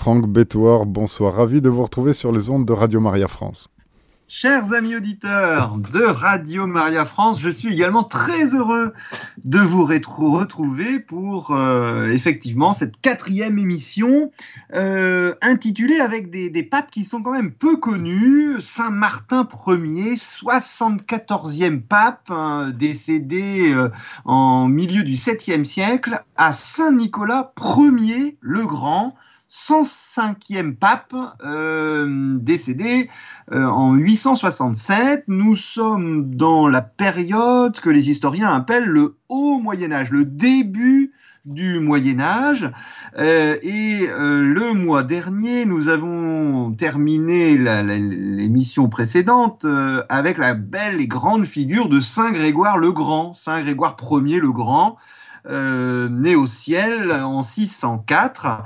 Franck Bétoir, bonsoir. Ravi de vous retrouver sur les ondes de Radio Maria France. Chers amis auditeurs de Radio Maria France, je suis également très heureux de vous retrouver pour euh, effectivement cette quatrième émission euh, intitulée avec des, papes qui sont quand même peu connus. Saint Martin Ier, 74e pape, hein, décédé euh, en milieu du 7e siècle, à Saint Nicolas Ier le Grand. 105e pape, euh, décédé euh, en 867. Nous sommes dans la période que les historiens appellent le Haut Moyen Âge, le début du Moyen Âge. Euh, et le mois dernier, nous avons terminé l'émission précédente avec la belle et grande figure de Saint Grégoire le Grand, Saint Grégoire Ier le Grand, né au ciel en 604.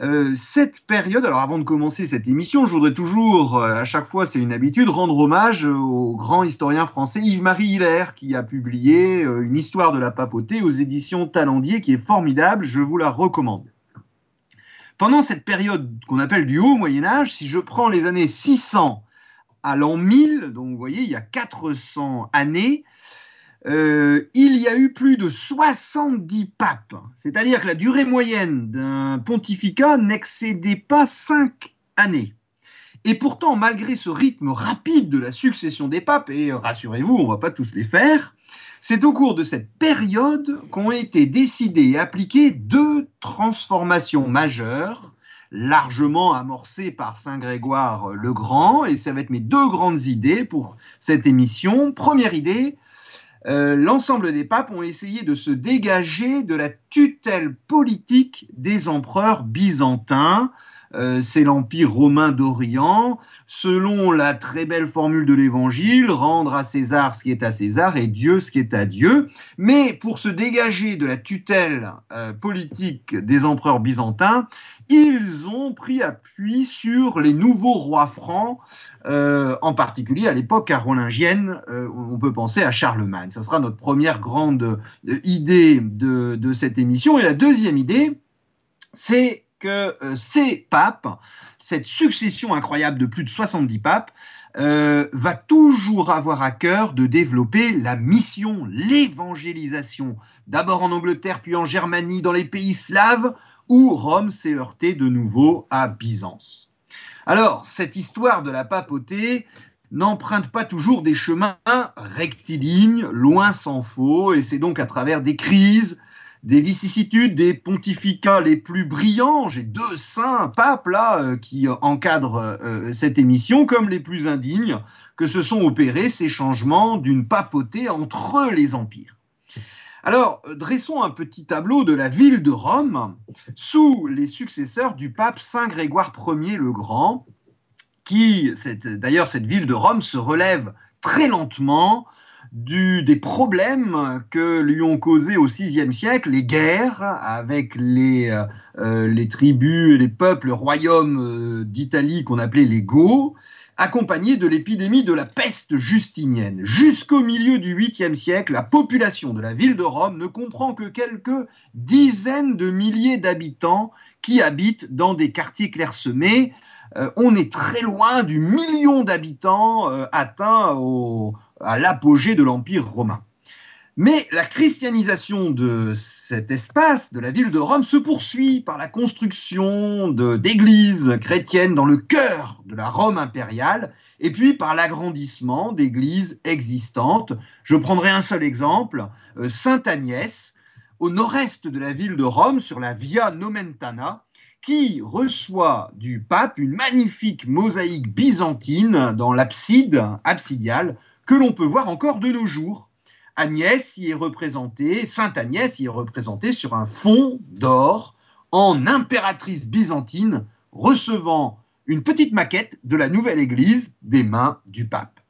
Euh, cette période, alors avant de commencer cette émission, je voudrais toujours, euh, à chaque fois c'est une habitude, rendre hommage au grand historien français Yves-Marie Hilaire qui a publié euh, une histoire de la papauté aux éditions Talendier qui est formidable, je vous la recommande. Pendant cette période qu'on appelle du haut Moyen Âge, si je prends les années 600 à l'an 1000, donc vous voyez, il y a 400 années, euh, il y a eu plus de 70 papes, c'est-à-dire que la durée moyenne d'un pontificat n'excédait pas 5 années. Et pourtant, malgré ce rythme rapide de la succession des papes, et rassurez-vous, on ne va pas tous les faire, c'est au cours de cette période qu'ont été décidées et appliquées deux transformations majeures, largement amorcées par Saint Grégoire le Grand, et ça va être mes deux grandes idées pour cette émission. Première idée, euh, l'ensemble des papes ont essayé de se dégager de la tutelle politique des empereurs byzantins. Euh, c'est l'Empire romain d'Orient. Selon la très belle formule de l'Évangile, rendre à César ce qui est à César et Dieu ce qui est à Dieu. Mais pour se dégager de la tutelle euh, politique des empereurs byzantins, ils ont pris appui sur les nouveaux rois francs, euh, en particulier à l'époque carolingienne, on peut penser à Charlemagne. Ce sera notre première grande idée de, cette émission. Et la deuxième idée, c'est que ces papes, cette succession incroyable de plus de 70 papes, va toujours avoir à cœur de développer la mission, l'évangélisation, d'abord en Angleterre, puis en Germanie, dans les pays slaves, où Rome s'est heurtée de nouveau à Byzance. Alors, cette histoire de la papauté n'emprunte pas toujours des chemins rectilignes, loin s'en faut, et c'est donc à travers des crises, des vicissitudes, des pontificats les plus brillants, j'ai deux saints papes là euh, qui encadrent euh, cette émission, comme les plus indignes, que se sont opérés ces changements d'une papauté entre les empires. Alors, euh, dressons un petit tableau de la ville de Rome sous les successeurs du pape Saint Grégoire Ier le Grand, qui, d'ailleurs, cette ville de Rome se relève très lentement des problèmes que lui ont causés au VIe siècle les guerres avec les, euh, euh, les tribus, les peuples, royaumes d'Italie qu'on appelait les Goths, accompagné de l'épidémie de la peste justinienne. Jusqu'au milieu du 8e siècle, la population de la ville de Rome ne comprend que quelques dizaines de milliers d'habitants qui habitent dans des quartiers clairsemés. Euh, on est très loin du million d'habitants euh, atteints à l'apogée de l'Empire romain. Mais la christianisation de cet espace, de la ville de Rome, se poursuit par la construction d'églises chrétiennes dans le cœur de la Rome impériale, et puis par l'agrandissement d'églises existantes. Je prendrai un seul exemple, euh, Sainte Agnès, au nord-est de la ville de Rome, sur la Via Nomentana, qui reçoit du pape une magnifique mosaïque byzantine dans l'abside absidiale que l'on peut voir encore de nos jours Agnès y est représentée, Sainte Agnès y est représentée sur un fond d'or en impératrice byzantine recevant une petite maquette de la nouvelle église des mains du pape.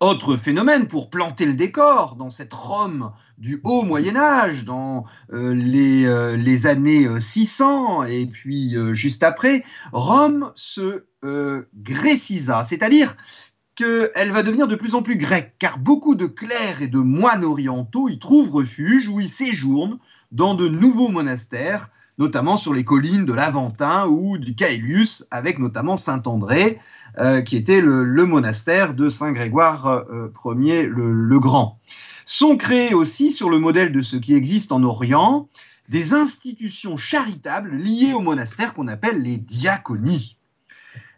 Autre phénomène pour planter le décor dans cette Rome du haut Moyen Âge, dans euh, euh, les, années 600 euh, et puis juste après, Rome se grécisa, c'est-à-dire qu'elle va devenir de plus en plus grecque, car beaucoup de clercs et de moines orientaux y trouvent refuge, où ils séjournent dans de nouveaux monastères notamment sur les collines de l'Aventin ou du Caelius, avec notamment Saint-André, qui était le, monastère de Saint Grégoire Ier le Grand. Sont créés aussi, sur le modèle de ce qui existe en Orient, des institutions charitables liées au monastère qu'on appelle les diaconies.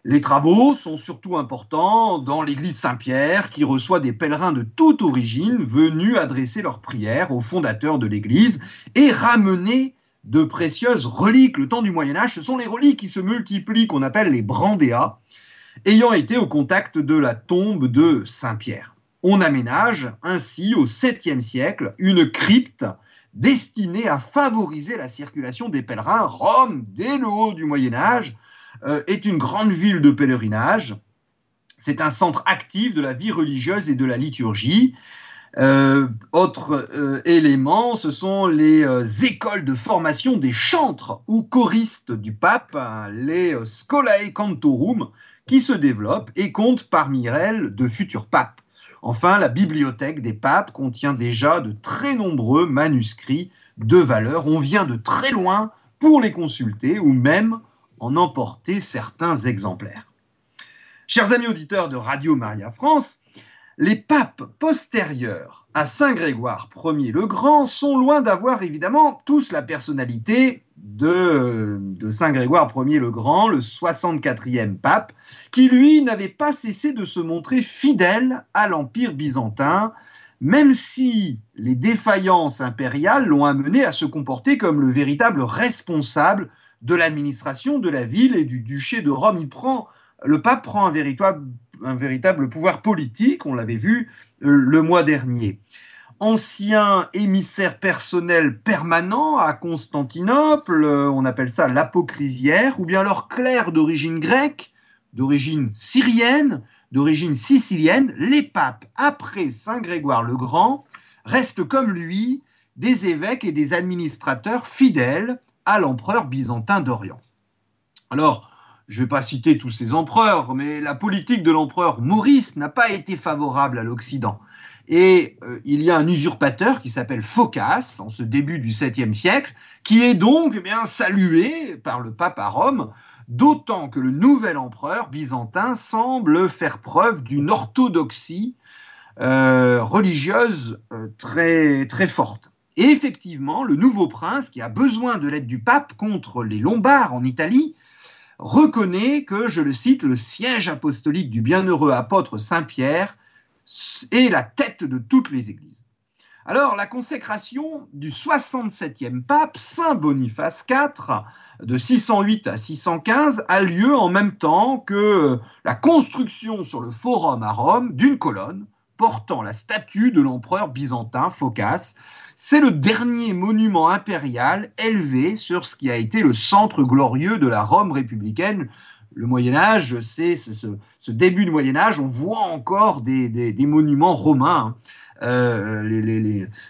Les travaux sont surtout importants dans l'église Saint-Pierre qui reçoit des pèlerins de toute origine venus adresser leurs prières au fondateur de l'église et ramener de précieuses reliques. Le temps du Moyen Âge, ce sont les reliques qui se multiplient qu'on appelle les brandéas, ayant été au contact de la tombe de Saint-Pierre. On aménage ainsi au 7e siècle une crypte destinée à favoriser la circulation des pèlerins. Rome, dès le haut du Moyen Âge, est une grande ville de pèlerinage. C'est un centre actif de la vie religieuse et de la liturgie. Euh, autre euh, élément, ce sont les écoles de formation des chantres ou choristes du pape, hein, les Scholae Cantorum, qui se développent et comptent parmi elles de futurs papes. Enfin, la bibliothèque des papes contient déjà de très nombreux manuscrits de valeur. On vient de très loin pour les consulter ou même en emporter certains exemplaires. Chers amis auditeurs de Radio Maria France, les papes postérieurs à Saint Grégoire Ier le Grand sont loin d'avoir évidemment tous la personnalité de, Saint Grégoire Ier le Grand, le 64e pape, qui lui n'avait pas cessé de se montrer fidèle à l'Empire byzantin, même si les défaillances impériales l'ont amené à se comporter comme le véritable responsable de l'administration de la ville et du duché de Rome. Il prend, le pape prend un véritable, pouvoir politique, on l'avait vu euh, le mois dernier ancien émissaire personnel permanent à Constantinople, euh, on appelle ça l'apocrisière, ou bien alors clerc d'origine grecque, d'origine syrienne, d'origine sicilienne, les papes, après Saint Grégoire le Grand, restent comme lui des évêques et des administrateurs fidèles à l'empereur byzantin d'Orient. Alors, je ne vais pas citer tous ces empereurs, mais la politique de l'empereur Maurice n'a pas été favorable à l'Occident. Et euh, il y a un usurpateur qui s'appelle Phocas, en ce début du 7e siècle, qui est donc eh bien, salué par le pape à Rome, d'autant que le nouvel empereur byzantin semble faire preuve d'une orthodoxie euh, religieuse euh, très, très forte. Et effectivement, le nouveau prince, qui a besoin de l'aide du pape contre les Lombards en Italie, reconnaît que, je le cite, le siège apostolique du bienheureux apôtre Saint-Pierre est la tête de toutes les églises. Alors, la consécration du 67e pape, Saint Boniface IV, de 608 à 615, a lieu en même temps que la construction sur le forum à Rome d'une colonne portant la statue de l'empereur byzantin Phocas. C'est le dernier monument impérial élevé sur ce qui a été le centre glorieux de la Rome républicaine le Moyen Âge, c'est ce, début du Moyen Âge, on voit encore des, monuments romains. Hein. Euh,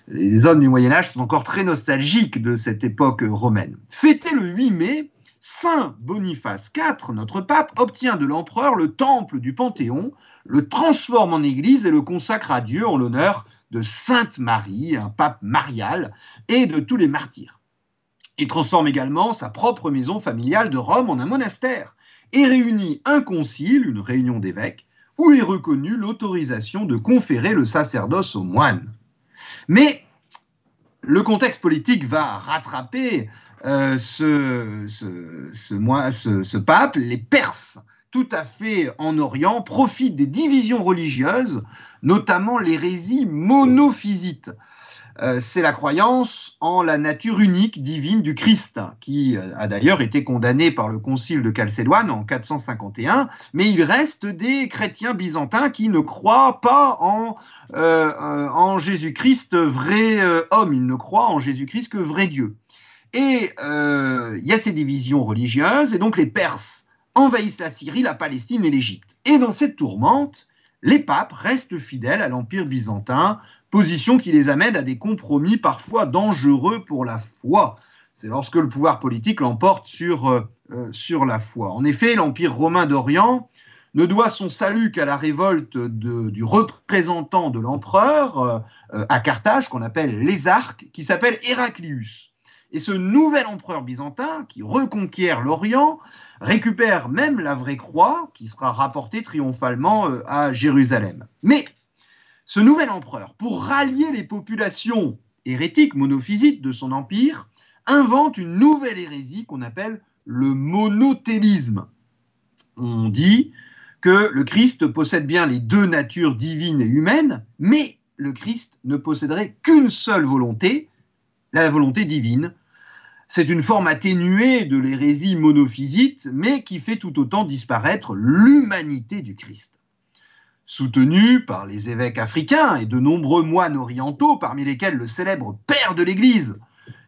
les, hommes du Moyen Âge sont encore très nostalgiques de cette époque romaine. Fêté le 8 mai, Saint Boniface IV, notre pape, obtient de l'empereur le temple du Panthéon, le transforme en église et le consacre à Dieu en l'honneur de Sainte Marie, un pape marial, et de tous les martyrs. Il transforme également sa propre maison familiale de Rome en un monastère et réunit un concile, une réunion d'évêques, où est reconnue l'autorisation de conférer le sacerdoce aux moines. Mais le contexte politique va rattraper euh, ce, ce, pape. Les Perses, tout à fait en Orient, profitent des divisions religieuses, notamment l'hérésie monophysite. Euh, c'est la croyance en la nature unique divine du Christ, qui euh, a d'ailleurs été condamné par le concile de Chalcédoine en 451, mais il reste des chrétiens byzantins qui ne croient pas en, euh, Jésus-Christ vrai homme, ils ne croient en Jésus-Christ que vrai Dieu. Et il y a ces divisions religieuses, et donc les Perses envahissent la Syrie, la Palestine et l'Égypte. Et dans cette tourmente, les papes restent fidèles à l'Empire byzantin, position qui les amène à des compromis parfois dangereux pour la foi. C'est lorsque le pouvoir politique l'emporte sur, euh, euh, sur la foi. En effet, l'Empire romain d'Orient ne doit son salut qu'à la révolte du représentant de l'empereur euh, à Carthage, qu'on appelle l'Ésarque, qui s'appelle Héraclius. Et ce nouvel empereur byzantin, qui reconquiert l'Orient, récupère même la vraie croix, qui sera rapportée triomphalement euh, à Jérusalem. Mais ce nouvel empereur, pour rallier les populations hérétiques monophysites de son empire, invente une nouvelle hérésie qu'on appelle le monothélisme. On dit que le Christ possède bien les deux natures divines et humaines, mais le Christ ne posséderait qu'une seule volonté, la volonté divine. C'est une forme atténuée de l'hérésie monophysite, mais qui fait tout autant disparaître l'humanité du Christ. Soutenu par les évêques africains et de nombreux moines orientaux, parmi lesquels le célèbre père de l'Église,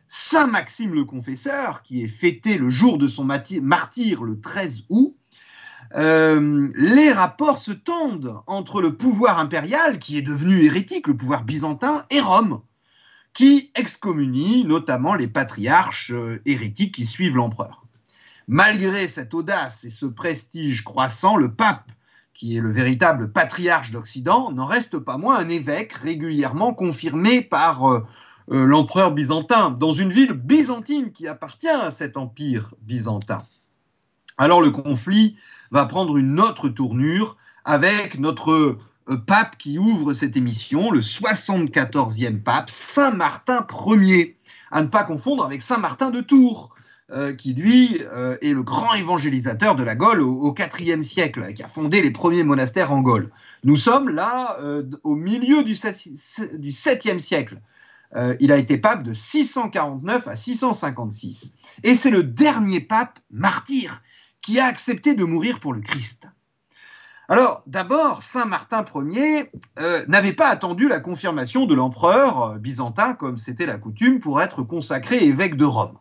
Saint Maxime le Confesseur, qui est fêté le jour de son martyr le 13 août, euh, les rapports se tendent entre le pouvoir impérial, qui est devenu hérétique, le pouvoir byzantin, et Rome, qui excommunie notamment les patriarches euh, hérétiques qui suivent l'empereur. Malgré cette audace et ce prestige croissant, le pape, qui est le véritable patriarche d'Occident, n'en reste pas moins un évêque régulièrement confirmé par euh, l'empereur byzantin, dans une ville byzantine qui appartient à cet empire byzantin. Alors le conflit va prendre une autre tournure avec notre euh, pape qui ouvre cette émission, le 74e pape, Saint Martin Ier, à ne pas confondre avec Saint Martin de Tours, euh, qui lui euh, est le grand évangélisateur de la Gaule au, IVe siècle, qui a fondé les premiers monastères en Gaule. Nous sommes là au milieu du, 7e siècle. il a été pape de 649 à 656. Et c'est le dernier pape martyr qui a accepté de mourir pour le Christ. Alors, d'abord, Saint Martin Ier euh, n'avait pas attendu la confirmation de l'empereur euh, byzantin, comme c'était la coutume, pour être consacré évêque de Rome.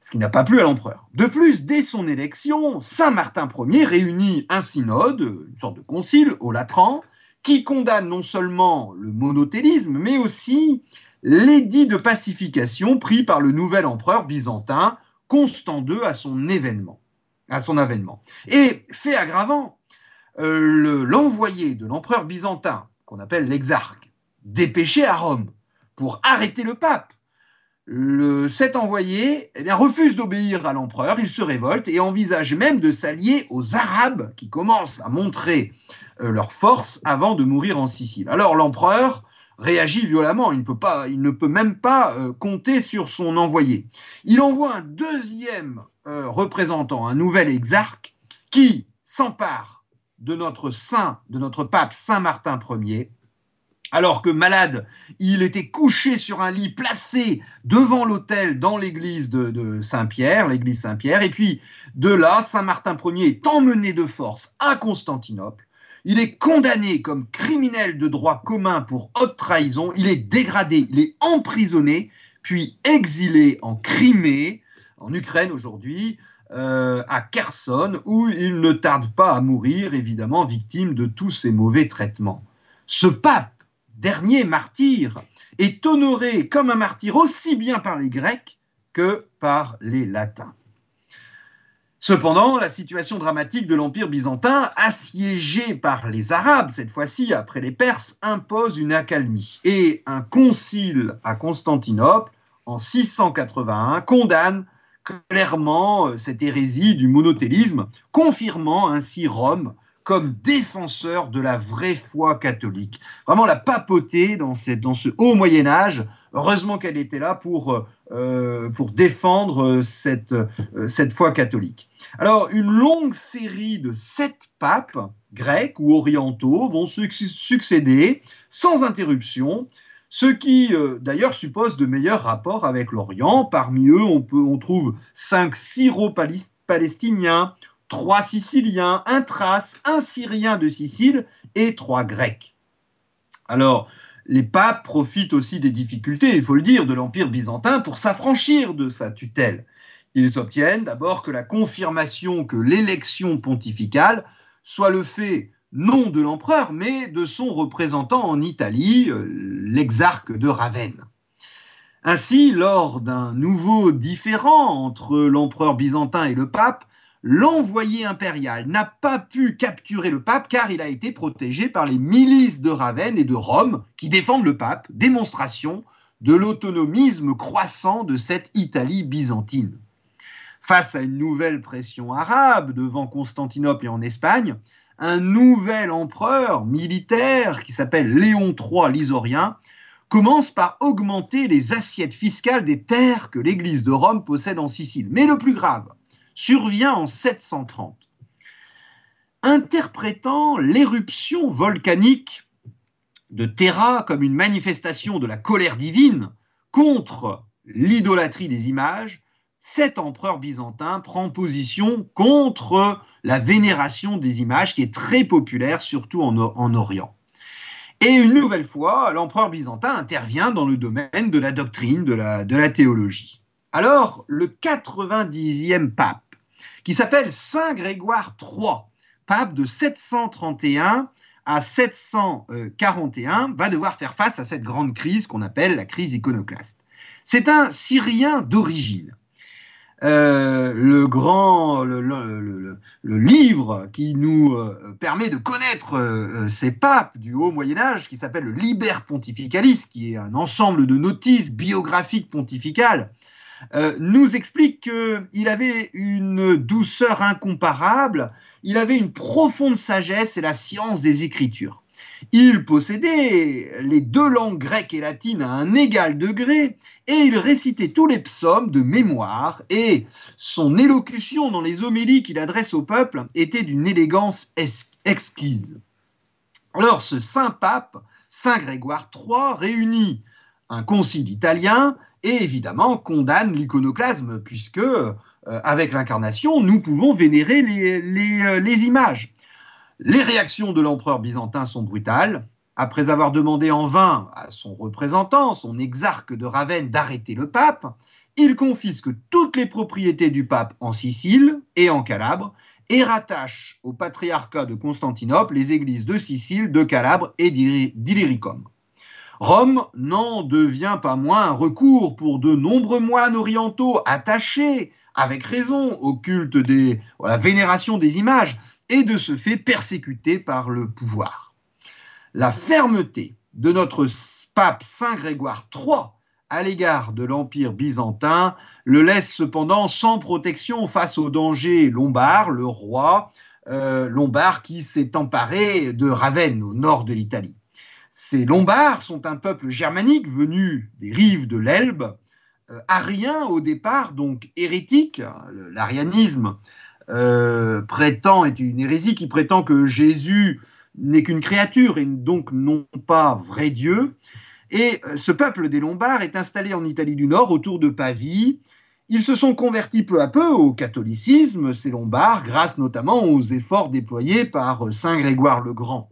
Ce qui n'a pas plu à l'empereur. De plus, dès son élection, Saint Martin Ier réunit un synode, une sorte de concile au Latran, qui condamne non seulement le monothélisme, mais aussi l'édit de pacification pris par le nouvel empereur byzantin, Constant II, à son événement à son avènement. Et fait aggravant, euh, l'envoyé de l'empereur byzantin, qu'on appelle l'exarque, dépêché à Rome pour arrêter le pape, le, cet envoyé eh bien, refuse d'obéir à l'empereur, il se révolte et envisage même de s'allier aux Arabes qui commencent à montrer euh, leur force avant de mourir en Sicile. Alors l'empereur réagit violemment, il ne peut, pas, il ne peut même pas euh, compter sur son envoyé. Il envoie un deuxième euh, représentant, un nouvel exarque, qui s'empare de notre saint, de notre pape Saint Martin Ier, alors que malade, il était couché sur un lit placé devant l'autel dans l'église de, Saint-Pierre, l'église Saint-Pierre, et puis de là, Saint Martin Ier est emmené de force à Constantinople, il est condamné comme criminel de droit commun pour haute trahison, il est dégradé, il est emprisonné, puis exilé en Crimée, en Ukraine aujourd'hui, euh, à Kherson, où il ne tarde pas à mourir, évidemment, victime de tous ces mauvais traitements. Ce pape, dernier martyr, est honoré comme un martyr aussi bien par les Grecs que par les Latins. Cependant, la situation dramatique de l'Empire byzantin, assiégé par les Arabes, cette fois-ci après les Perses, impose une accalmie. Et un concile à Constantinople, en 681, condamne clairement euh, cette hérésie du monothélisme, confirmant ainsi Rome comme défenseur de la vraie foi catholique. Vraiment la papauté dans, ce haut Moyen Âge, heureusement qu'elle était là pour, euh, pour défendre euh, cette foi catholique. Alors, une longue série de sept papes, grecs ou orientaux, vont succéder sans interruption, ce qui euh, d'ailleurs suppose de meilleurs rapports avec l'Orient. Parmi eux, on, on trouve cinq syro-palestiniens, trois siciliens, un thrace, un syrien de Sicile et trois grecs. Alors, les papes profitent aussi des difficultés, il faut le dire, de l'Empire byzantin pour s'affranchir de sa tutelle. Ils obtiennent d'abord que la confirmation que l'élection pontificale soit le fait non de l'empereur, mais de son représentant en Italie, euh, l'exarque de Ravenne. Ainsi, lors d'un nouveau différend entre l'empereur byzantin et le pape, l'envoyé impérial n'a pas pu capturer le pape car il a été protégé par les milices de Ravenne et de Rome qui défendent le pape. Démonstration de l'autonomisme croissant de cette Italie byzantine. Face à une nouvelle pression arabe devant Constantinople et en Espagne, un nouvel empereur militaire qui s'appelle Léon III l'Isorien commence par augmenter les assiettes fiscales des terres que l'Église de Rome possède en Sicile. Mais le plus grave survient en 730. Interprétant l'éruption volcanique de Terra comme une manifestation de la colère divine contre l'idolâtrie des images, cet empereur byzantin prend position contre la vénération des images qui est très populaire, surtout en, Orient. Et une nouvelle fois, l'empereur byzantin intervient dans le domaine de la doctrine, de la, théologie. Alors, le 90e pape, qui s'appelle Saint Grégoire III, pape de 731 à 741, va devoir faire face à cette grande crise qu'on appelle la crise iconoclaste. C'est un Syrien d'origine. Euh, le grand le, livre qui nous euh, permet de connaître euh, ces papes du haut Moyen Âge, qui s'appelle le Liber Pontificalis, qui est un ensemble de notices biographiques pontificales, nous explique qu'il avait une douceur incomparable, il avait une profonde sagesse et la science des Écritures. Il possédait les deux langues grecques et latines à un égal degré et il récitait tous les psaumes de mémoire et son élocution dans les homélies qu'il adresse au peuple était d'une élégance exquise. Alors ce saint pape, Saint Grégoire III, réunit un concile italien et évidemment condamne l'iconoclasme puisque euh, avec l'incarnation, nous pouvons vénérer les euh, images. Les réactions de l'empereur byzantin sont brutales. Après avoir demandé en vain à son représentant, son exarque de Ravenne, d'arrêter le pape, il confisque toutes les propriétés du pape en Sicile et en Calabre et rattache au patriarcat de Constantinople les églises de Sicile, de Calabre et d'Illyricum. Rome n'en devient pas moins un recours pour de nombreux moines orientaux attachés, avec raison, au culte des, la vénération des images, et de ce fait persécuté par le pouvoir. La fermeté de notre pape Saint Grégoire III à l'égard de l'Empire byzantin le laisse cependant sans protection face au danger lombard, le roi euh, lombard qui s'est emparé de Ravenne au nord de l'Italie. Ces Lombards sont un peuple germanique venu des rives de l'Elbe, euh, arien au départ, donc hérétique, l'arianisme euh, prétend, est une hérésie qui prétend que Jésus n'est qu'une créature et donc non pas vrai Dieu. Et euh, ce peuple des Lombards est installé en Italie du Nord autour de Pavie. Ils se sont convertis peu à peu au catholicisme, ces Lombards, grâce notamment aux efforts déployés par Saint Grégoire le Grand.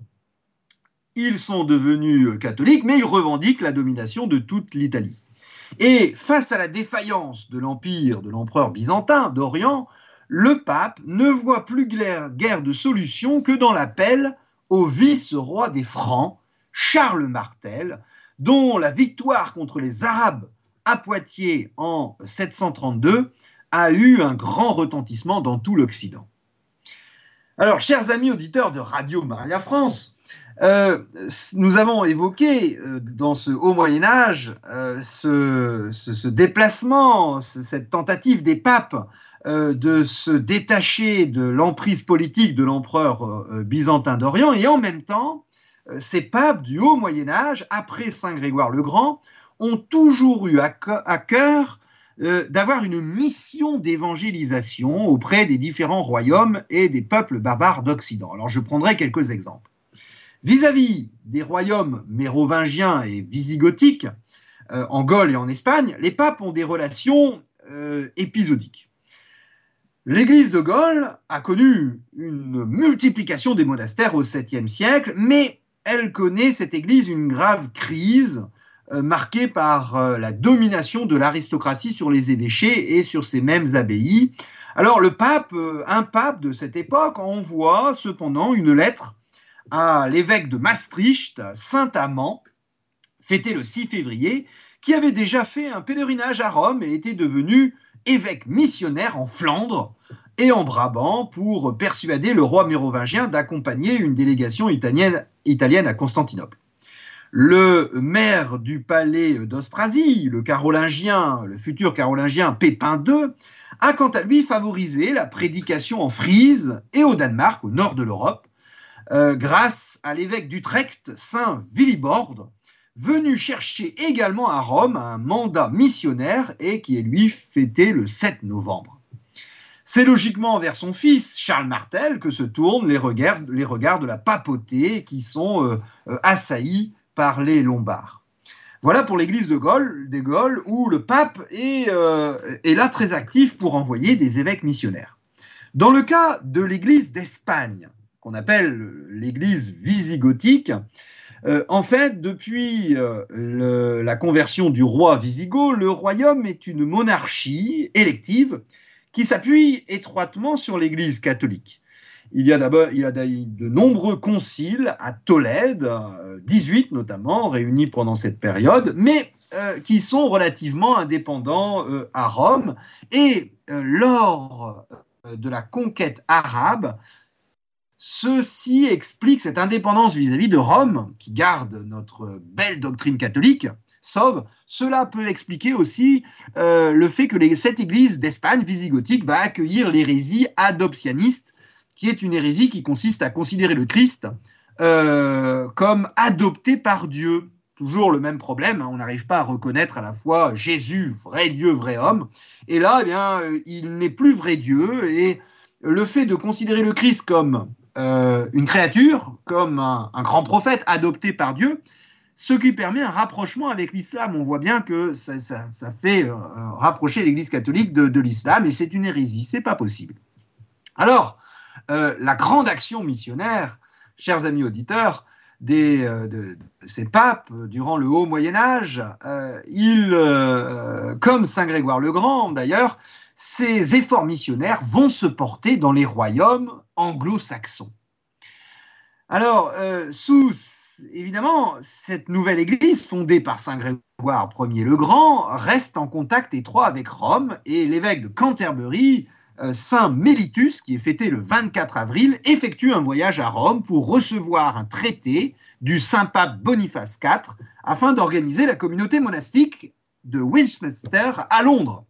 Ils sont devenus catholiques, mais ils revendiquent la domination de toute l'Italie. Et face à la défaillance de l'empire de l'empereur byzantin d'Orient, le pape ne voit plus guère de solution que dans l'appel au vice-roi des Francs, Charles Martel, dont la victoire contre les Arabes à Poitiers en 732 a eu un grand retentissement dans tout l'Occident. Alors, chers amis auditeurs de Radio Maria France, euh, nous avons évoqué euh, dans ce haut Moyen Âge euh, ce, déplacement, cette tentative des papes euh, de se détacher de l'emprise politique de l'empereur euh, byzantin d'Orient et en même temps, euh, ces papes du haut Moyen Âge, après Saint Grégoire le Grand, ont toujours eu à cœur d'avoir une mission d'évangélisation auprès des différents royaumes et des peuples barbares d'Occident. Alors je prendrai quelques exemples. Vis-à-vis des royaumes mérovingiens et visigothiques, en Gaule et en Espagne, les papes ont des relations épisodiques. L'église de Gaulle a connu une multiplication des monastères au 7e siècle, mais elle connaît, cette église, une grave crise euh, marquée par euh, la domination de l'aristocratie sur les évêchés et sur ces mêmes abbayes. Alors le pape, euh, un pape de cette époque, envoie cependant une lettre à l'évêque de Maastricht, Saint Amand, fêté le 6 février, qui avait déjà fait un pèlerinage à Rome et était devenu évêque missionnaire en Flandre et en Brabant pour persuader le roi mérovingien d'accompagner une délégation italienne, à Constantinople. Le maire du palais d'Austrasie, le carolingien, le futur carolingien Pépin II, a quant à lui favorisé la prédication en Frise et au Danemark, au nord de l'Europe, euh, grâce à l'évêque d'Utrecht, Saint Willibord, venu chercher également à Rome un mandat missionnaire et qui est lui fêté le 7 novembre. C'est logiquement vers son fils, Charles Martel, que se tournent les regards, de la papauté qui sont euh, euh, assaillis par les Lombards. Voilà pour l'église de Gaulle, des Gaules, où le pape est, est là très actif pour envoyer des évêques missionnaires. Dans le cas de l'église d'Espagne, qu'on appelle l'église visigothique, euh, en fait, depuis euh, la conversion du roi Visigoth, le royaume est une monarchie élective qui s'appuie étroitement sur l'Église catholique. Il y a d'abord de nombreux conciles à Tolède, 18 euh, notamment, réunis pendant cette période, mais qui sont relativement indépendants à Rome. Et lors de la conquête arabe, Ceci explique cette indépendance vis-à-vis de Rome, qui garde notre belle doctrine catholique, sauve. Cela peut expliquer aussi euh, le fait que cette église d'Espagne visigothique va accueillir l'hérésie adoptianiste, qui est une hérésie qui consiste à considérer le Christ euh, comme adopté par Dieu. Toujours le même problème, hein, on n'arrive pas à reconnaître à la fois Jésus, vrai Dieu, vrai homme, et là, eh bien, euh, il n'est plus vrai Dieu, et le fait de considérer le Christ comme euh, une créature comme un, grand prophète adopté par Dieu, ce qui permet un rapprochement avec l'islam. On voit bien que ça, fait euh, rapprocher l'Église catholique de, l'islam et c'est une hérésie, c'est pas possible. Alors, euh, la grande action missionnaire, chers amis auditeurs, des, de, ces papes durant le haut Moyen Âge, ils, comme Saint Grégoire le Grand d'ailleurs, ces efforts missionnaires vont se porter dans les royaumes anglo-saxons. Alors, euh, sous, évidemment, cette nouvelle église fondée par Saint Grégoire Ier le Grand reste en contact étroit avec Rome et l'évêque de Canterbury, euh, Saint Mélitus, qui est fêté le 24 avril, effectue un voyage à Rome pour recevoir un traité du saint pape Boniface IV afin d'organiser la communauté monastique de Winchester à Londres.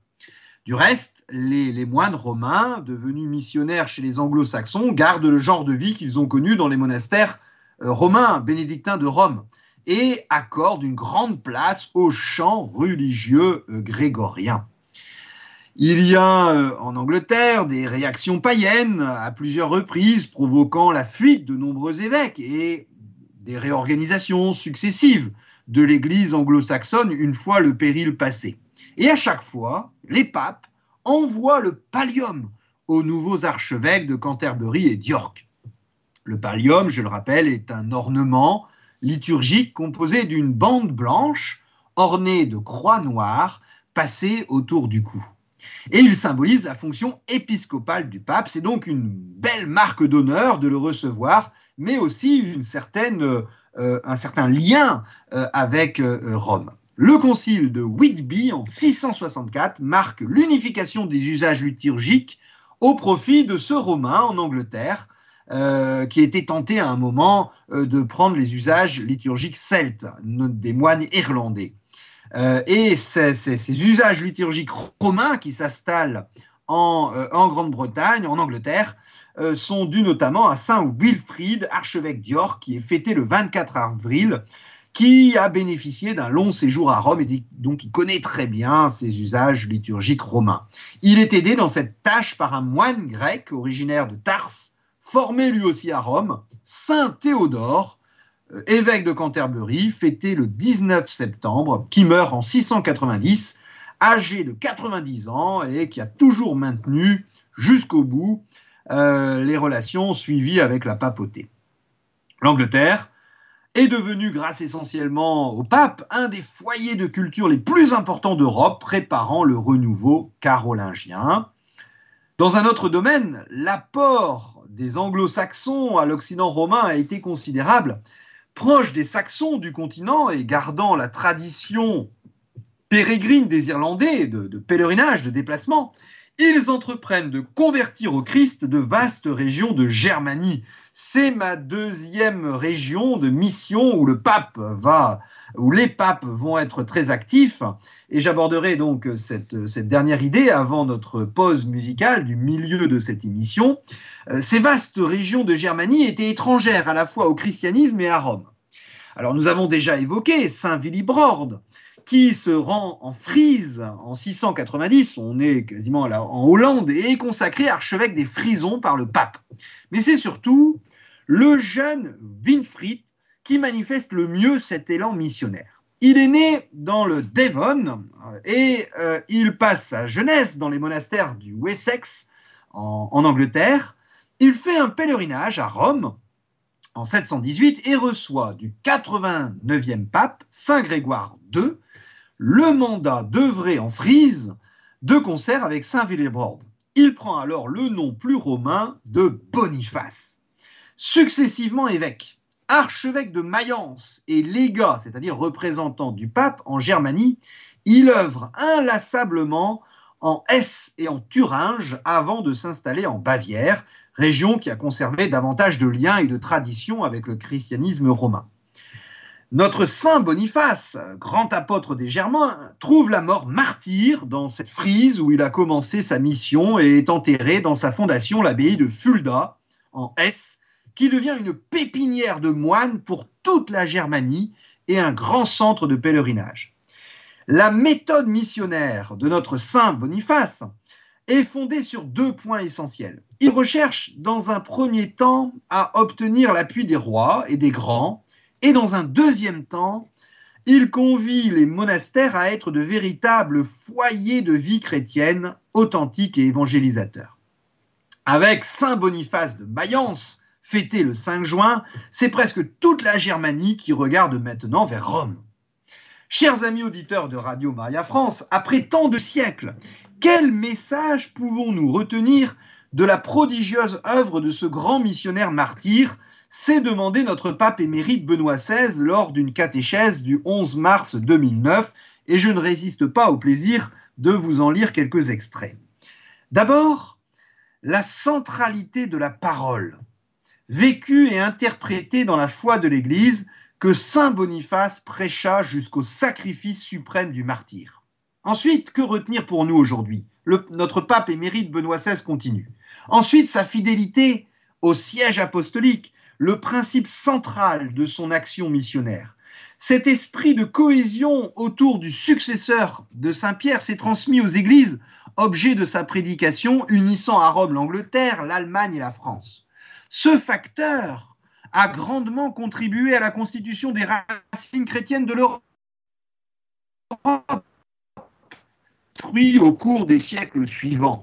Du reste, les, moines romains, devenus missionnaires chez les anglo-saxons, gardent le genre de vie qu'ils ont connu dans les monastères euh, romains, bénédictins de Rome, et accordent une grande place aux chants religieux euh, grégoriens. Il y a euh, en Angleterre des réactions païennes à plusieurs reprises, provoquant la fuite de nombreux évêques et des réorganisations successives de l'Église anglo-saxonne une fois le péril passé. Et à chaque fois, les papes envoient le pallium aux nouveaux archevêques de Canterbury et d'York. Le pallium, je le rappelle, est un ornement liturgique composé d'une bande blanche ornée de croix noires passées autour du cou. Et il symbolise la fonction épiscopale du pape. C'est donc une belle marque d'honneur de le recevoir, mais aussi euh, un certain lien euh, avec euh, Rome. Le concile de Whitby en 664 marque l'unification des usages liturgiques au profit de ce Romain en Angleterre, euh, qui était tenté à un moment euh, de prendre les usages liturgiques celtes, des moines irlandais. Euh, et ces, usages liturgiques romains qui s'installent en, en Grande-Bretagne, en Angleterre, sont dus notamment à Saint Wilfrid, archevêque d'York, qui est fêté le 24 avril qui a bénéficié d'un long séjour à Rome et donc il connaît très bien ses usages liturgiques romains. Il est aidé dans cette tâche par un moine grec originaire de Tars, formé lui aussi à Rome, Saint Théodore, euh, évêque de Canterbury, fêté le 19 septembre, qui meurt en 690, âgé de 90 ans et qui a toujours maintenu jusqu'au bout euh, les relations suivies avec la papauté. L'Angleterre, est devenu, grâce essentiellement au pape, un des foyers de culture les plus importants d'Europe, préparant le renouveau carolingien. Dans un autre domaine, l'apport des anglo-saxons à l'Occident romain a été considérable. Proche des Saxons du continent et gardant la tradition pérégrine des Irlandais de, de pèlerinage, de déplacement, ils entreprennent de convertir au Christ de vastes régions de Germanie. C'est ma deuxième région de mission où le pape va, où les papes vont être très actifs. Et j'aborderai donc cette, cette, dernière idée avant notre pause musicale du milieu de cette émission. Euh, ces vastes régions de Germanie étaient étrangères à la fois au christianisme et à Rome. Alors nous avons déjà évoqué Saint Willibrord, qui se rend en Frise en 690, on est quasiment là, en Hollande, et est consacré archevêque des Frisons par le pape. Mais c'est surtout le jeune Winfried qui manifeste le mieux cet élan missionnaire. Il est né dans le Devon et euh, il passe sa jeunesse dans les monastères du Wessex en, en Angleterre. Il fait un pèlerinage à Rome en 718 et reçoit du 89e pape, Saint Grégoire II, le mandat d'œuvrer en Frise de concert avec Saint Willibrord. Il prend alors le nom plus romain de Boniface. Successivement évêque, archevêque de Mayence et légat, c'est-à-dire représentant du pape en Germanie, il œuvre inlassablement en Hesse et en Thuringe avant de s'installer en Bavière, région qui a conservé davantage de liens et de traditions avec le christianisme romain. Notre saint Boniface, grand apôtre des Germains, trouve la mort martyre dans cette frise où il a commencé sa mission et est enterré dans sa fondation, l'abbaye de Fulda, en Hesse, qui devient une pépinière de moines pour toute la Germanie et un grand centre de pèlerinage. La méthode missionnaire de notre saint Boniface est fondée sur deux points essentiels. Il recherche dans un premier temps à obtenir l'appui des rois et des grands, et dans un deuxième temps, il convie les monastères à être de véritables foyers de vie chrétienne authentiques et évangélisateurs. Avec Saint Boniface de Mayence, fêté le 5 juin, c'est presque toute la Germanie qui regarde maintenant vers Rome. Chers amis auditeurs de Radio Maria France, après tant de siècles, quel message pouvons-nous retenir de la prodigieuse œuvre de ce grand missionnaire martyr s'est demandé notre pape émérite Benoît XVI lors d'une catéchèse du 11 mars 2009, et je ne résiste pas au plaisir de vous en lire quelques extraits. D'abord, la centralité de la parole, vécue et interprétée dans la foi de l'Église, que Saint Boniface prêcha jusqu'au sacrifice suprême du martyr. Ensuite, que retenir pour nous aujourd'hui? Notre pape émérite Benoît XVI continue. Ensuite, sa fidélité au siège apostolique, le principe central de son action missionnaire. Cet esprit de cohésion autour du successeur de Saint Pierre s'est transmis aux églises, objet de sa prédication unissant à Rome l'Angleterre, l'Allemagne et la France. Ce facteur a grandement contribué à la constitution des racines chrétiennes de l'Europe au cours des siècles suivants.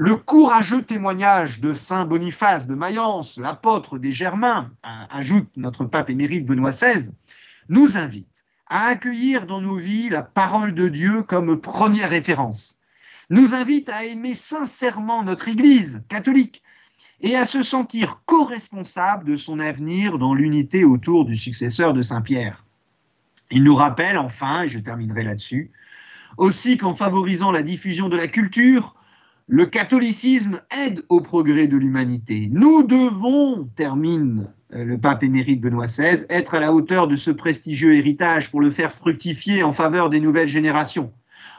Le courageux témoignage de Saint Boniface de Mayence, l'apôtre des Germains, ajoute notre pape émérite Benoît XVI, nous invite à accueillir dans nos vies la parole de Dieu comme première référence, nous invite à aimer sincèrement notre Église catholique et à se sentir co-responsable de son avenir dans l'unité autour du successeur de Saint Pierre. Il nous rappelle enfin, et je terminerai là-dessus, aussi qu'en favorisant la diffusion de la culture, le catholicisme aide au progrès de l'humanité. Nous devons, termine euh, le pape émérite Benoît XVI, être à la hauteur de ce prestigieux héritage pour le faire fructifier en faveur des nouvelles générations.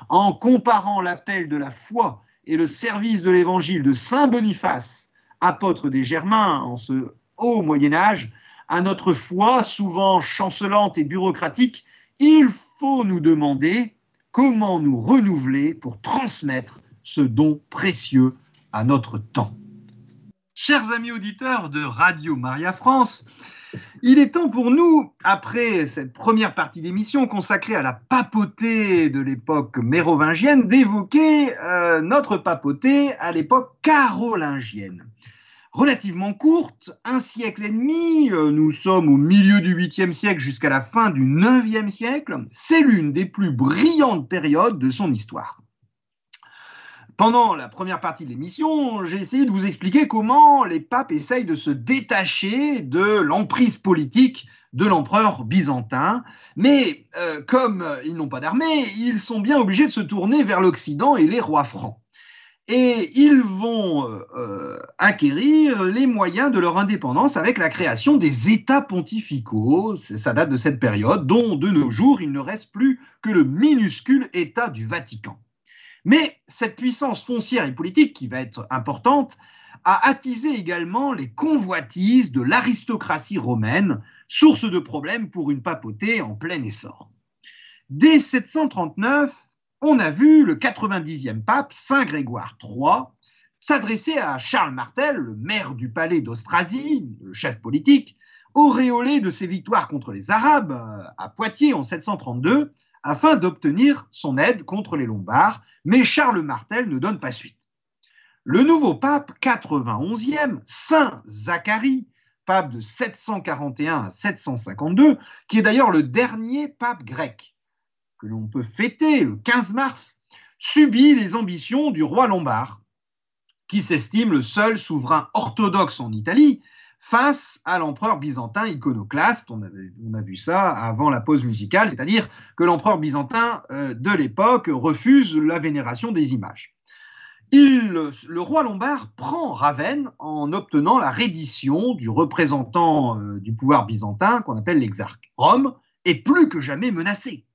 En comparant l'appel de la foi et le service de l'évangile de Saint Boniface, apôtre des Germains en ce haut Moyen Âge, à notre foi souvent chancelante et bureaucratique, il faut nous demander comment nous renouveler pour transmettre ce don précieux à notre temps. Chers amis auditeurs de Radio Maria France, il est temps pour nous, après cette première partie d'émission consacrée à la papauté de l'époque mérovingienne, d'évoquer euh, notre papauté à l'époque carolingienne. Relativement courte, un siècle et demi, euh, nous sommes au milieu du 8e siècle jusqu'à la fin du 9e siècle, c'est l'une des plus brillantes périodes de son histoire. Pendant la première partie de l'émission, j'ai essayé de vous expliquer comment les papes essayent de se détacher de l'emprise politique de l'empereur byzantin. Mais euh, comme ils n'ont pas d'armée, ils sont bien obligés de se tourner vers l'Occident et les rois francs. et ils vont euh, acquérir les moyens de leur indépendance avec la création des États pontificaux. Ça date de cette période, dont de nos jours il ne reste plus que le minuscule État du Vatican. Mais cette puissance foncière et politique, qui va être importante, a attisé également les convoitises de l'aristocratie romaine, source de problèmes pour une papauté en plein essor. Dès 739, on a vu le 90e pape, Saint Grégoire III, s'adresser à Charles Martel, le maire du palais d'Austrasie, le chef politique, auréolé de ses victoires contre les Arabes euh, à Poitiers en 732, afin d'obtenir son aide contre les Lombards, mais Charles Martel ne donne pas suite. Le nouveau pape, 91e, Saint Zacharie, pape de 741 à 752, qui est d'ailleurs le dernier pape grec, que l'on peut fêter le 15 mars, subit les ambitions du roi lombard, qui s'estime le seul souverain orthodoxe en Italie face à l'empereur byzantin iconoclaste. On, a vu ça avant la pause musicale, c'est-à-dire que l'empereur byzantin euh, de l'époque refuse la vénération des images. le roi lombard prend Ravenne en obtenant la reddition du représentant euh, du pouvoir byzantin qu'on appelle l'exarque. Rome est plus que jamais menacée.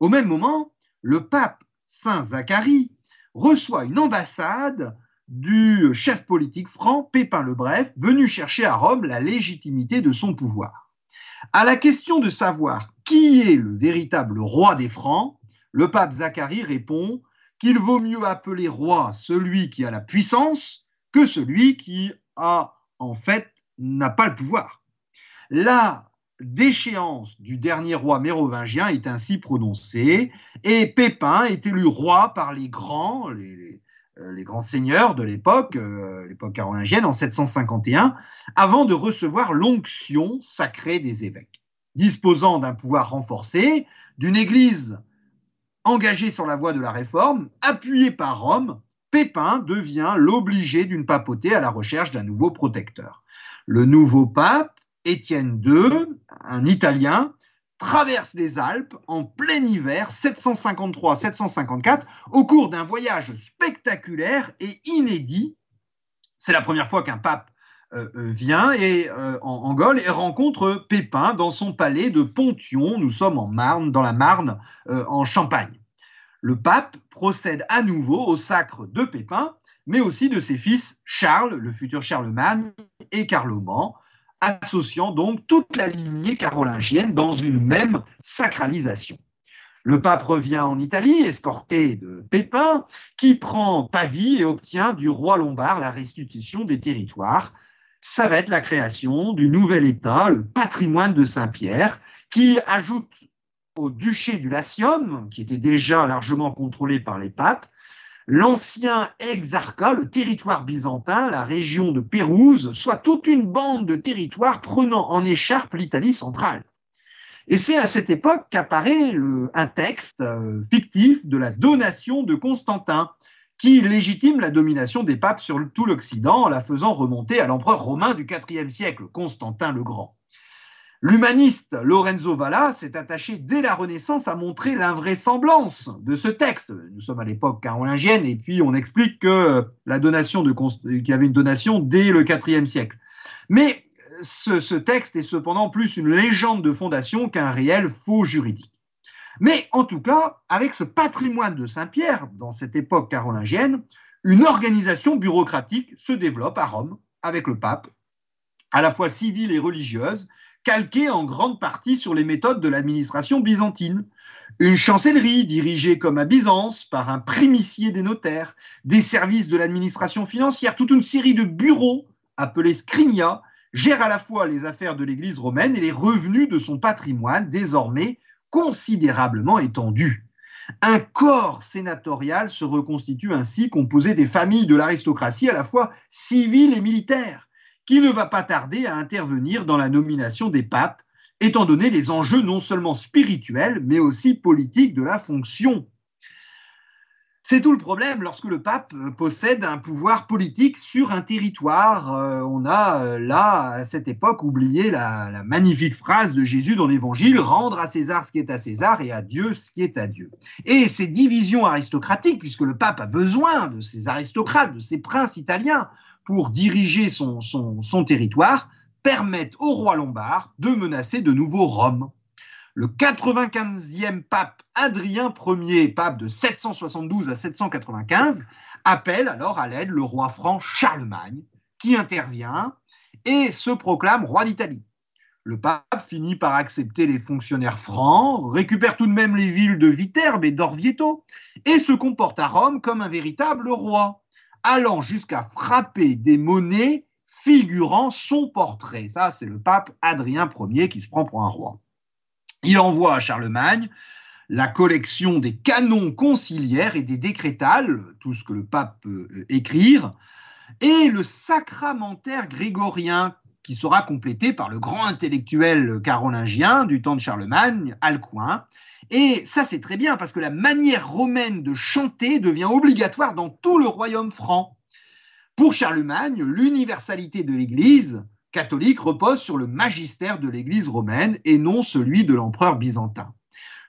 Au même moment, le pape Saint Zacharie reçoit une ambassade du chef politique franc Pépin le Bref, venu chercher à Rome la légitimité de son pouvoir. À la question de savoir qui est le véritable roi des Francs, le pape Zacharie répond qu'il vaut mieux appeler roi celui qui a la puissance que celui qui a en fait n'a pas le pouvoir. Là déchéance du dernier roi mérovingien est ainsi prononcée, et Pépin est élu roi par les grands, les, euh, grands seigneurs de l'époque, euh, l'époque carolingienne, en 751, avant de recevoir l'onction sacrée des évêques. Disposant d'un pouvoir renforcé, d'une église engagée sur la voie de la réforme, appuyée par Rome, Pépin devient l'obligé d'une papauté à la recherche d'un nouveau protecteur. Le nouveau pape Étienne II, un Italien, traverse les Alpes en plein hiver 753-754 au cours d'un voyage spectaculaire et inédit. C'est la première fois qu'un pape euh, euh, vient euh, en, Gaule et rencontre Pépin dans son palais de Pontion. Nous sommes en Marne, dans la Marne, en Champagne. Le pape procède à nouveau au sacre de Pépin, mais aussi de ses fils Charles, le futur Charlemagne, et Carloman, associant donc toute la lignée carolingienne dans une même sacralisation. Le pape revient en Italie, escorté de Pépin, qui prend Pavie et obtient du roi lombard la restitution des territoires. Ça va être la création du nouvel État, le patrimoine de Saint-Pierre, qui ajoute au duché du Latium, qui était déjà largement contrôlé par les papes, l'ancien exarcat, le territoire byzantin, la région de Pérouse, soit toute une bande de territoires prenant en écharpe l'Italie centrale. Et c'est à cette époque qu'apparaît un texte euh, fictif de la donation de Constantin, qui légitime la domination des papes sur tout l'Occident en la faisant remonter à l'empereur romain du IVe siècle, Constantin le Grand. L'humaniste Lorenzo Valla s'est attaché dès la Renaissance à montrer l'invraisemblance de ce texte. Nous sommes à l'époque carolingienne et puis on explique que la donation qu'il y avait une donation dès le IVe siècle. Mais ce, ce texte est cependant plus une légende de fondation qu'un réel faux juridique. Mais en tout cas, avec ce patrimoine de Saint-Pierre, dans cette époque carolingienne, une organisation bureaucratique se développe à Rome avec le pape, à la fois civile et religieuse, calqué en grande partie sur les méthodes de l'administration byzantine. Une chancellerie dirigée comme à Byzance par un primicier des notaires, des services de l'administration financière, toute une série de bureaux appelés scrinia gèrent à la fois les affaires de l'Église romaine et les revenus de son patrimoine désormais considérablement étendu. Un corps sénatorial se reconstitue ainsi composé des familles de l'aristocratie à la fois civile et militaire, qui ne va pas tarder à intervenir dans la nomination des papes, étant donné les enjeux non seulement spirituels, mais aussi politiques de la fonction. C'est tout le problème lorsque le pape possède un pouvoir politique sur un territoire. Euh, on a euh, là, à cette époque, oublié la, magnifique phrase de Jésus dans l'Évangile, rendre à César ce qui est à César et à Dieu ce qui est à Dieu. Et ces divisions aristocratiques, puisque le pape a besoin de ces aristocrates, de ces princes italiens pour diriger son, territoire, permettent au roi lombard de menacer de nouveau Rome. Le 95e pape Adrien Ier, pape de 772 à 795, appelle alors à l'aide le roi franc Charlemagne, qui intervient et se proclame roi d'Italie. Le pape finit par accepter les fonctionnaires francs, récupère tout de même les villes de Viterbe et d'Orvieto, et se comporte à Rome comme un véritable roi, allant jusqu'à frapper des monnaies figurant son portrait. Ça, c'est le pape Adrien Ier qui se prend pour un roi. Il envoie à Charlemagne la collection des canons conciliaires et des décrétales, tout ce que le pape peut euh, écrire, et le sacramentaire grégorien qui sera complété par le grand intellectuel carolingien du temps de Charlemagne, Alcuin. Et ça, c'est très bien parce que la manière romaine de chanter devient obligatoire dans tout le royaume franc. Pour Charlemagne, l'universalité de l'Église catholique repose sur le magistère de l'Église romaine et non celui de l'empereur byzantin.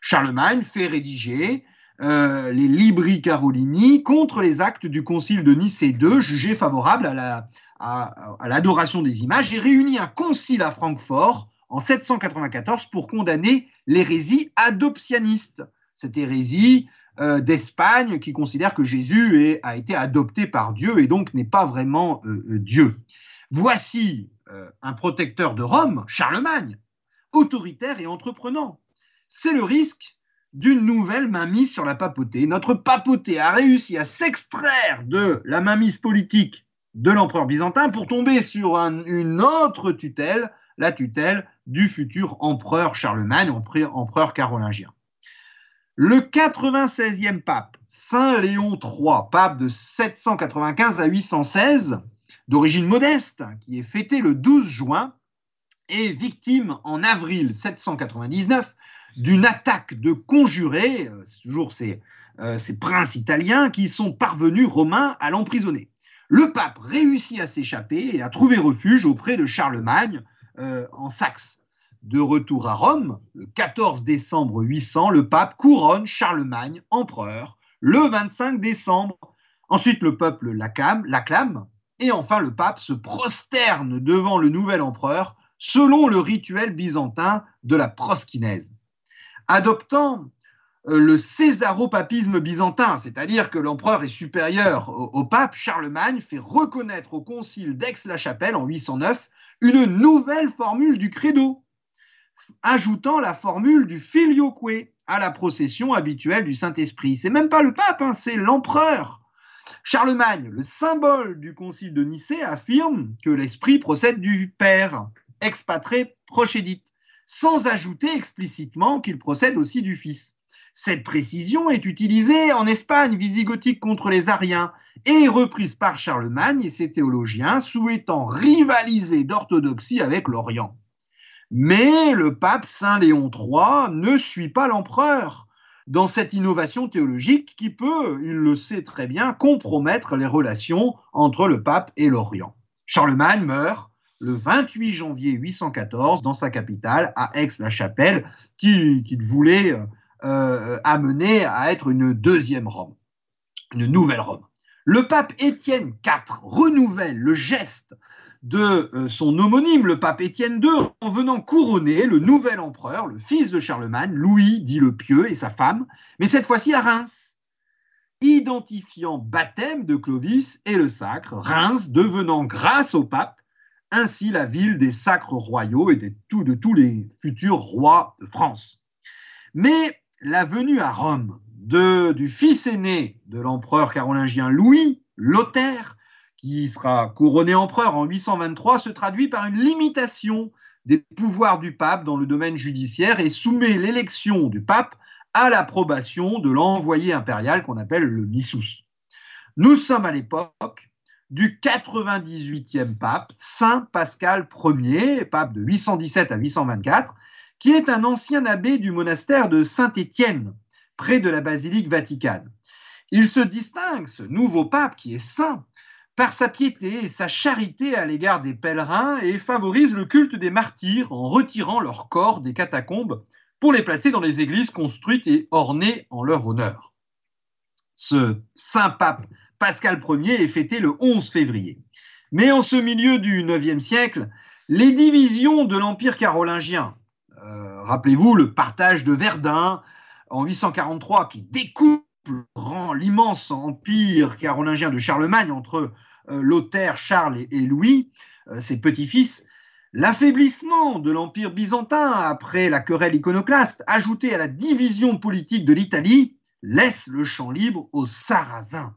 Charlemagne fait rédiger euh, les Libri Carolini contre les actes du concile de Nicée II, jugés favorables à, à, l'adoration des images, et réunit un concile à Francfort en 794 pour condamner l'hérésie adoptionniste, cette hérésie euh, d'Espagne qui considère que Jésus a été adopté par Dieu et donc n'est pas vraiment euh, Dieu. Voici euh, un protecteur de Rome, Charlemagne, autoritaire et entreprenant. C'est le risque d'une nouvelle mainmise sur la papauté. Notre papauté a réussi à s'extraire de la mainmise politique de l'empereur byzantin pour tomber sur une autre tutelle, la tutelle du futur empereur Charlemagne, empereur carolingien. Le 96e pape, Saint Léon III, pape de 795 à 816, d'origine modeste, qui est fêté le 12 juin, est victime en avril 799 d'une attaque de conjurés, euh, toujours euh, ces, princes italiens, qui sont parvenus romains à l'emprisonner. Le pape réussit à s'échapper et à trouver refuge auprès de Charlemagne euh, en Saxe. De retour à Rome, le 14 décembre 800, le pape couronne Charlemagne empereur le 25 décembre. Ensuite, le peuple l'acclame et enfin, le pape se prosterne devant le nouvel empereur selon le rituel byzantin de la proskinèse. Adoptant euh, le césaropapisme byzantin, c'est-à-dire que l'empereur est supérieur au, pape, Charlemagne fait reconnaître au concile d'Aix-la-Chapelle en 809 une nouvelle formule du credo, ajoutant la formule du filioque à la procession habituelle du Saint-Esprit. C'est même pas le pape, hein, c'est l'empereur Charlemagne, le symbole du concile de Nicée, affirme que l'esprit procède du Père, expatré prochédite, sans ajouter explicitement qu'il procède aussi du Fils. Cette précision est utilisée en Espagne visigothique contre les Ariens et reprise par Charlemagne et ses théologiens souhaitant rivaliser d'orthodoxie avec l'Orient. Mais le pape Saint Léon III ne suit pas l'empereur dans cette innovation théologique qui peut, il le sait très bien, compromettre les relations entre le pape et l'Orient. Charlemagne meurt le 28 janvier 814 dans sa capitale, à Aix-la-Chapelle, qu'il voulait euh, amener à être une deuxième Rome, une nouvelle Rome. Le pape Étienne IV renouvelle le geste de euh, son homonyme, le pape Étienne II, en venant couronner le nouvel empereur, le fils de Charlemagne, Louis dit le Pieux, et sa femme, mais cette fois-ci à Reims, identifiant baptême de Clovis et le sacre, Reims devenant grâce au pape ainsi la ville des sacres royaux et de, de tous les futurs rois de France. Mais la venue à Rome de, du fils aîné de l'empereur carolingien Louis, Lothaire, qui sera couronné empereur en 823, se traduit par une limitation des pouvoirs du pape dans le domaine judiciaire et soumet l'élection du pape à l'approbation de l'envoyé impérial qu'on appelle le missus. Nous sommes à l'époque du 98e pape, Saint Pascal Ier, pape de 817 à 824, qui est un ancien abbé du monastère de Saint-Étienne, près de la basilique vaticane Il se distingue, ce nouveau pape qui est saint, par sa piété et sa charité à l'égard des pèlerins et favorise le culte des martyrs en retirant leurs corps des catacombes pour les placer dans les églises construites et ornées en leur honneur. Ce saint pape Pascal Ier est fêté le 11 février. Mais en ce milieu du IXe siècle, les divisions de l'Empire carolingien, rappelez-vous le partage de Verdun en 843 qui découpe l'immense empire carolingien de Charlemagne entre euh, Lothaire, Charles et, Louis, euh, ses petits-fils, l'affaiblissement de l'empire byzantin après la querelle iconoclaste, ajouté à la division politique de l'Italie, laisse le champ libre aux Sarrasins.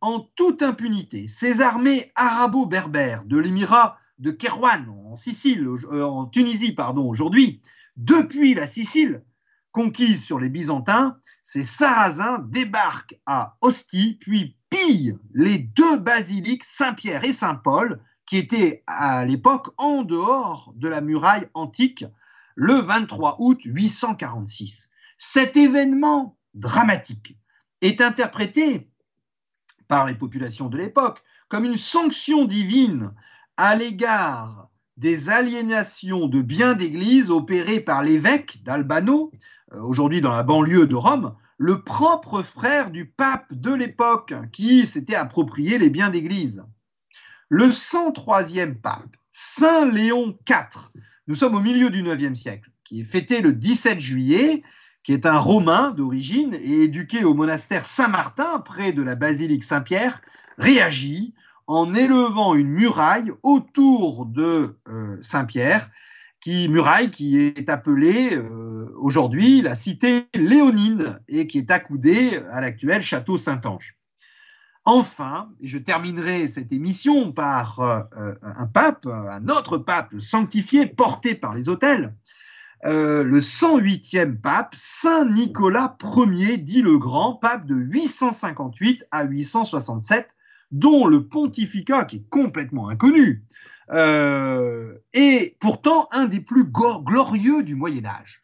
En toute impunité, ces armées arabo-berbères de l'émirat de Kérouan en Sicile, euh, en Tunisie pardon, aujourd'hui, depuis la Sicile, conquise sur les Byzantins, ces Sarrasins débarquent à Ostie, puis pillent les deux basiliques Saint-Pierre et Saint-Paul, qui étaient à l'époque en dehors de la muraille antique, le 23 août 846. Cet événement dramatique est interprété par les populations de l'époque comme une sanction divine à l'égard des aliénations de biens d'église opérées par l'évêque d'Albano, euh, aujourd'hui dans la banlieue de Rome, le propre frère du pape de l'époque qui s'était approprié les biens d'église. Le 103e pape, Saint Léon IV, nous sommes au milieu du 9e siècle, qui est fêté le 17 juillet, qui est un Romain d'origine et éduqué au monastère Saint-Martin près de la basilique Saint-Pierre, réagit en élevant une muraille autour de euh, Saint-Pierre qui, muraille qui est appelée euh, aujourd'hui la cité léonine et qui est accoudée à l'actuel château Saint-Ange. Enfin, je terminerai cette émission par euh, un pape, un autre pape sanctifié, porté par les autels, le 108e pape, Saint Nicolas Ier, dit le grand, pape de 858 à 867, dont le pontificat, qui est complètement inconnu, euh, est pourtant un des plus glorieux du Moyen Âge.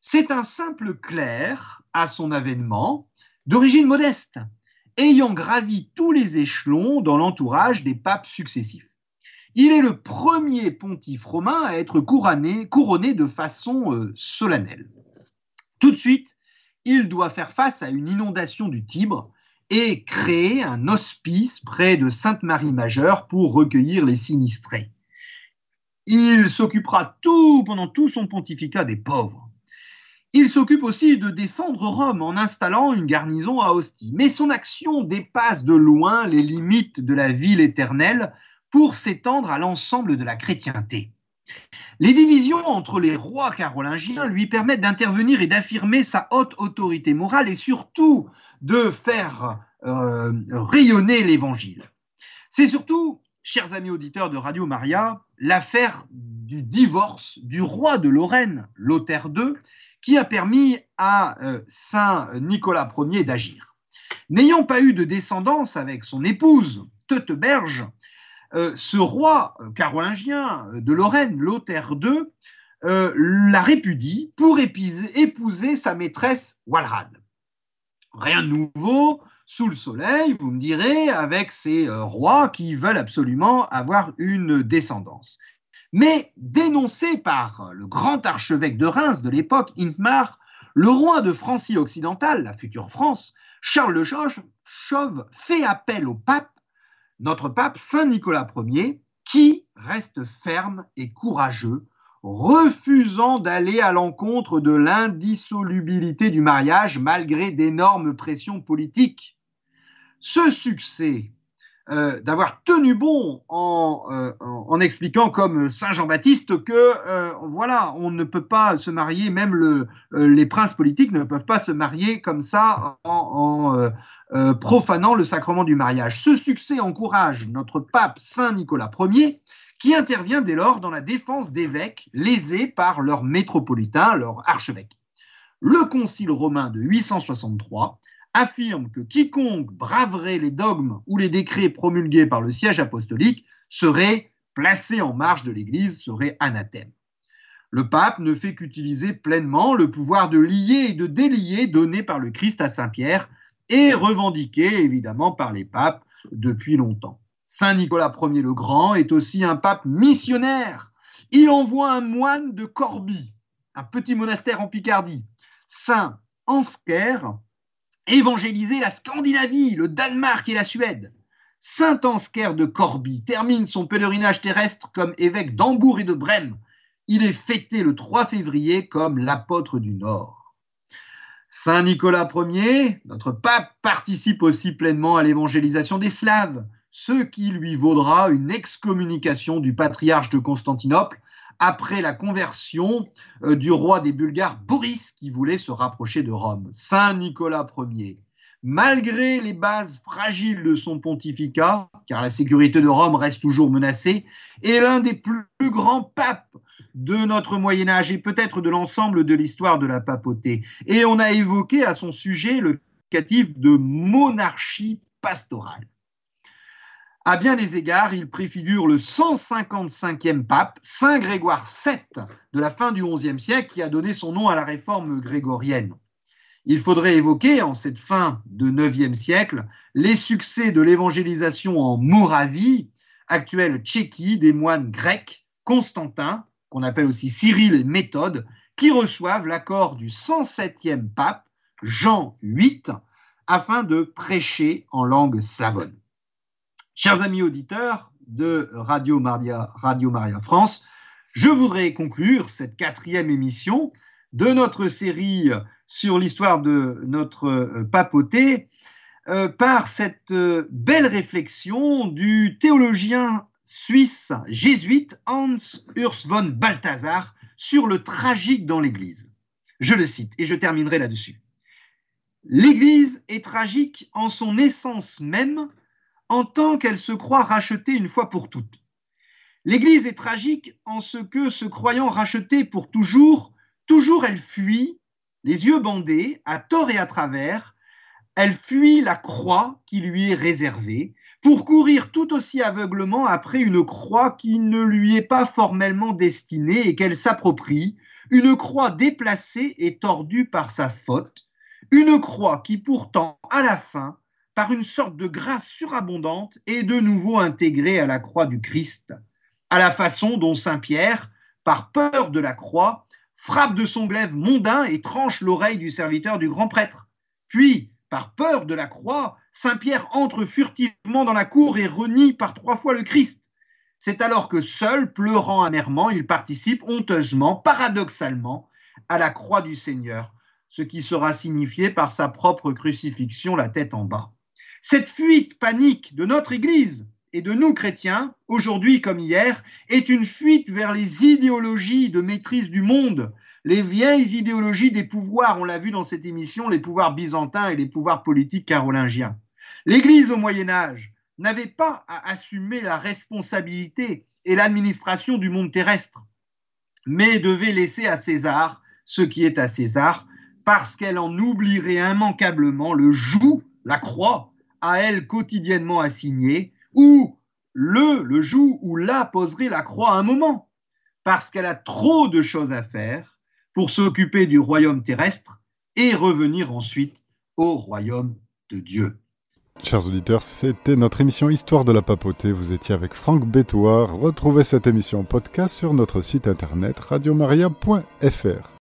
C'est un simple clerc à son avènement, d'origine modeste, ayant gravi tous les échelons dans l'entourage des papes successifs. Il est le premier pontife romain à être couronné, couronné de façon euh, solennelle. Tout de suite, il doit faire face à une inondation du Tibre et créer un hospice près de Sainte-Marie-Majeure pour recueillir les sinistrés. Il s'occupera tout pendant tout son pontificat des pauvres. Il s'occupe aussi de défendre Rome en installant une garnison à Ostie. Mais son action dépasse de loin les limites de la ville éternelle pour s'étendre à l'ensemble de la chrétienté. Les divisions entre les rois carolingiens lui permettent d'intervenir et d'affirmer sa haute autorité morale et surtout de faire euh, rayonner l'Évangile. C'est surtout, chers amis auditeurs de Radio Maria, l'affaire du divorce du roi de Lorraine, Lothaire II, qui a permis à euh, Saint Nicolas Ier d'agir. N'ayant pas eu de descendance avec son épouse, Teuteberge, euh, ce roi euh, carolingien euh, de Lorraine, Lothaire II, la répudie pour épouser, sa maîtresse Walrad. Rien de nouveau sous le soleil, vous me direz, avec ces rois qui veulent absolument avoir une descendance. Mais dénoncé par le grand archevêque de Reims de l'époque, Intmar, le roi de Francie occidentale, la future France, Charles le Chauve, fait appel au pape notre pape Saint Nicolas Ier, qui reste ferme et courageux, refusant d'aller à l'encontre de l'indissolubilité du mariage malgré d'énormes pressions politiques. Ce succès euh, d'avoir tenu bon euh, en, expliquant comme Saint Jean-Baptiste que euh, voilà, on ne peut pas se marier, même le, les princes politiques ne peuvent pas se marier comme ça en, profanant le sacrement du mariage. Ce succès encourage notre pape Saint Nicolas Ier qui intervient dès lors dans la défense d'évêques lésés par leur métropolitain, leur archevêque. Le concile romain de 863 affirme que quiconque braverait les dogmes ou les décrets promulgués par le siège apostolique serait placé en marge de l'Église, serait anathème. Le pape ne fait qu'utiliser pleinement le pouvoir de lier et de délier donné par le Christ à Saint Pierre et revendiquée évidemment par les papes depuis longtemps. Saint Nicolas Ier le Grand est aussi un pape missionnaire. Il envoie un moine de Corbie, un petit monastère en Picardie, Saint Ansker, évangéliser la Scandinavie, le Danemark et la Suède. Saint Ansker de Corbie termine son pèlerinage terrestre comme évêque d'Hambourg et de Brême. Il est fêté le 3 février comme l'apôtre du Nord. Saint Nicolas Ier, notre pape, participe aussi pleinement à l'évangélisation des Slaves, ce qui lui vaudra une excommunication du patriarche de Constantinople après la conversion euh, du roi des Bulgares Boris qui voulait se rapprocher de Rome. Saint Nicolas Ier malgré les bases fragiles de son pontificat, car la sécurité de Rome reste toujours menacée, est l'un des plus grands papes de notre Moyen Âge et peut-être de l'ensemble de l'histoire de la papauté. Et on a évoqué à son sujet le qualificatif de monarchie pastorale. À bien des égards, il préfigure le 155e pape, Saint Grégoire VII, de la fin du XIe siècle, qui a donné son nom à la réforme grégorienne. Il faudrait évoquer, en cette fin de IXe siècle, les succès de l'évangélisation en Moravie, actuelle Tchéquie, des moines grecs, Constantin, qu'on appelle aussi Cyril et Méthode, qui reçoivent l'accord du 107e pape, Jean VIII, afin de prêcher en langue slavonne. Chers amis auditeurs de Radio Maria, France, je voudrais conclure cette quatrième émission de notre série sur l'histoire de notre euh, papauté euh, par cette euh, belle réflexion du théologien suisse jésuite Hans Urs von Balthasar sur le tragique dans l'Église. Je le cite et je terminerai là-dessus. L'Église est tragique en son essence même, en tant qu'elle se croit rachetée une fois pour toutes. L'Église est tragique en ce que, se croyant rachetée pour toujours, Toujours elle fuit, les yeux bandés, à tort et à travers, elle fuit la croix qui lui est réservée, pour courir tout aussi aveuglement après une croix qui ne lui est pas formellement destinée et qu'elle s'approprie, une croix déplacée et tordue par sa faute, une croix qui pourtant, à la fin, par une sorte de grâce surabondante, est de nouveau intégrée à la croix du Christ, à la façon dont Saint Pierre, par peur de la croix, frappe de son glaive mondain et tranche l'oreille du serviteur du grand prêtre. Puis, par peur de la croix, Saint Pierre entre furtivement dans la cour et renie par trois fois le Christ. C'est alors que seul, pleurant amèrement, il participe honteusement, paradoxalement, à la croix du Seigneur, ce qui sera signifié par sa propre crucifixion, la tête en bas. Cette fuite panique de notre Église et de nous chrétiens, aujourd'hui comme hier, est une fuite vers les idéologies de maîtrise du monde, les vieilles idéologies des pouvoirs, on l'a vu dans cette émission, les pouvoirs byzantins et les pouvoirs politiques carolingiens. L'Église au Moyen Âge n'avait pas à assumer la responsabilité et l'administration du monde terrestre, mais devait laisser à César ce qui est à César, parce qu'elle en oublierait immanquablement le joug, la croix, à elle quotidiennement assignée, ou le, le jour où la poserait la croix à un moment, parce qu'elle a trop de choses à faire pour s'occuper du royaume terrestre et revenir ensuite au royaume de Dieu. Chers auditeurs, c'était notre émission Histoire de la papauté. Vous étiez avec Franck Bétoir. Retrouvez cette émission podcast sur notre site internet radiomaria.fr.